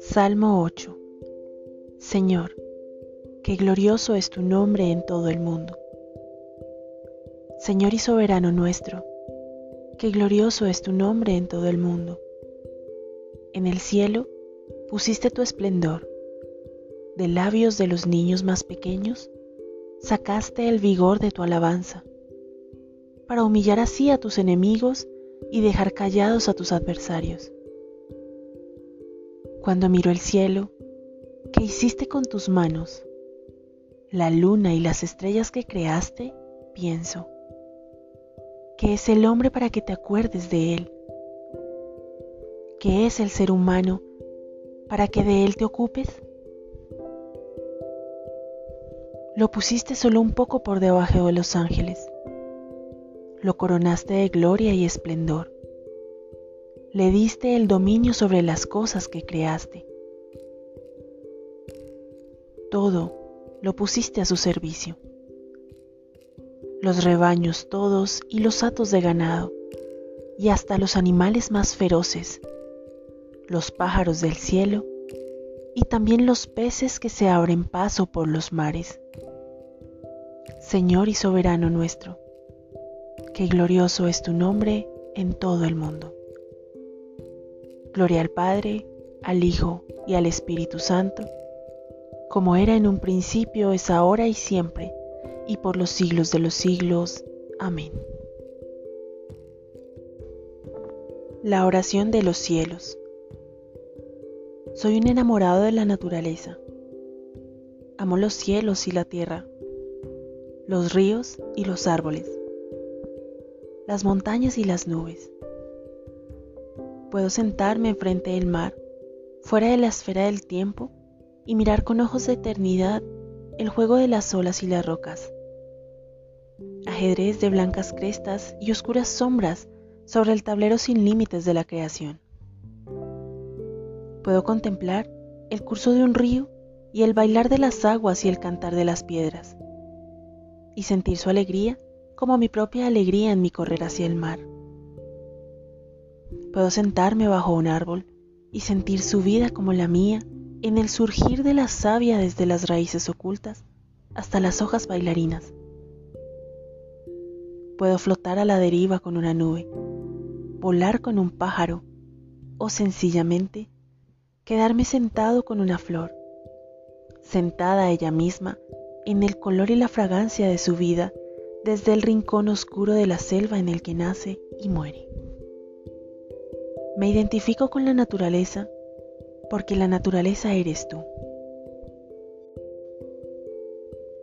Salmo 8 Señor, qué glorioso es tu nombre en todo el mundo. Señor y soberano nuestro, qué glorioso es tu nombre en todo el mundo. En el cielo pusiste tu esplendor, de labios de los niños más pequeños sacaste el vigor de tu alabanza, para humillar así a tus enemigos y dejar callados a tus adversarios. Cuando miro el cielo, ¿qué hiciste con tus manos? La luna y las estrellas que creaste, pienso. ¿Qué es el hombre para que te acuerdes de él? ¿Qué es el ser humano para que de él te ocupes? Lo pusiste solo un poco por debajo de los ángeles. Lo coronaste de gloria y esplendor. Le diste el dominio sobre las cosas que creaste. Todo lo pusiste a su servicio. Los rebaños todos y los atos de ganado, y hasta los animales más feroces, los pájaros del cielo, y también los peces que se abren paso por los mares. Señor y soberano nuestro, que glorioso es tu nombre en todo el mundo. Gloria al Padre, al Hijo y al Espíritu Santo, como era en un principio, es ahora y siempre, y por los siglos de los siglos. Amén. La oración de los cielos. Soy un enamorado de la naturaleza. Amo los cielos y la tierra los ríos y los árboles, las montañas y las nubes. Puedo sentarme enfrente del mar, fuera de la esfera del tiempo, y mirar con ojos de eternidad el juego de las olas y las rocas. Ajedrez de blancas crestas y oscuras sombras sobre el tablero sin límites de la creación. Puedo contemplar el curso de un río y el bailar de las aguas y el cantar de las piedras y sentir su alegría como mi propia alegría en mi correr hacia el mar. Puedo sentarme bajo un árbol y sentir su vida como la mía en el surgir de la savia desde las raíces ocultas hasta las hojas bailarinas. Puedo flotar a la deriva con una nube, volar con un pájaro o sencillamente quedarme sentado con una flor, sentada ella misma en el color y la fragancia de su vida desde el rincón oscuro de la selva en el que nace y muere. Me identifico con la naturaleza porque la naturaleza eres tú.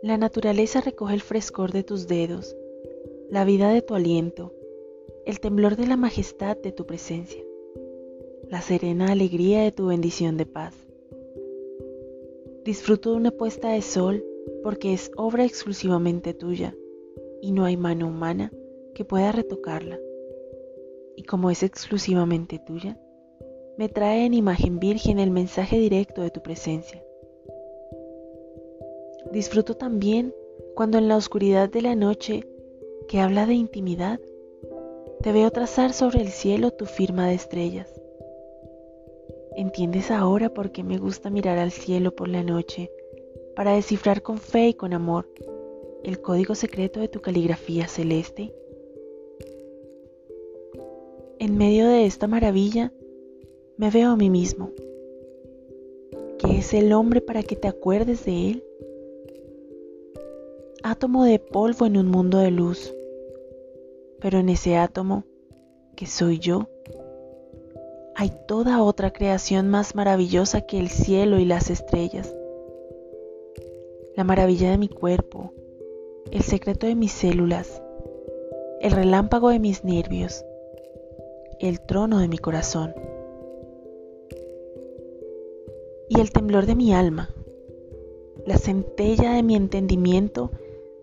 La naturaleza recoge el frescor de tus dedos, la vida de tu aliento, el temblor de la majestad de tu presencia, la serena alegría de tu bendición de paz. Disfruto de una puesta de sol porque es obra exclusivamente tuya y no hay mano humana que pueda retocarla. Y como es exclusivamente tuya, me trae en imagen virgen el mensaje directo de tu presencia. Disfruto también cuando en la oscuridad de la noche, que habla de intimidad, te veo trazar sobre el cielo tu firma de estrellas. ¿Entiendes ahora por qué me gusta mirar al cielo por la noche para descifrar con fe y con amor el código secreto de tu caligrafía celeste? En medio de esta maravilla me veo a mí mismo. ¿Qué es el hombre para que te acuerdes de él? Átomo de polvo en un mundo de luz, pero en ese átomo, que soy yo, hay toda otra creación más maravillosa que el cielo y las estrellas la maravilla de mi cuerpo, el secreto de mis células, el relámpago de mis nervios, el trono de mi corazón y el temblor de mi alma, la centella de mi entendimiento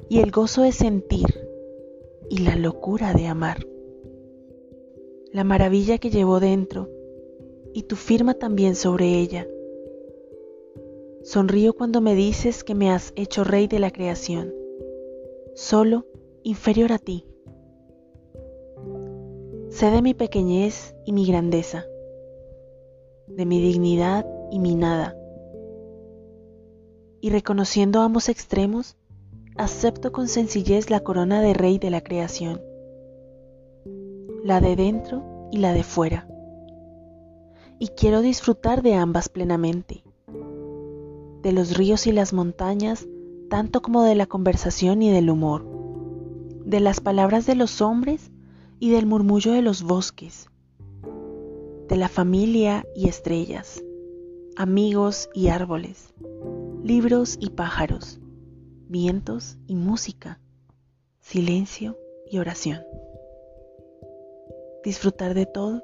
y el gozo de sentir y la locura de amar. La maravilla que llevo dentro y tu firma también sobre ella Sonrío cuando me dices que me has hecho rey de la creación, solo inferior a ti. Sé de mi pequeñez y mi grandeza, de mi dignidad y mi nada. Y reconociendo ambos extremos, acepto con sencillez la corona de rey de la creación, la de dentro y la de fuera. Y quiero disfrutar de ambas plenamente, de los ríos y las montañas, tanto como de la conversación y del humor, de las palabras de los hombres y del murmullo de los bosques, de la familia y estrellas, amigos y árboles, libros y pájaros, vientos y música, silencio y oración. Disfrutar de todo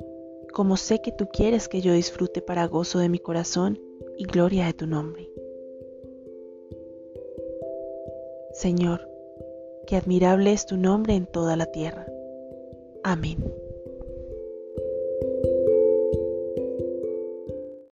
como sé que tú quieres que yo disfrute para gozo de mi corazón y gloria de tu nombre. Señor, que admirable es tu nombre en toda la tierra. Amén.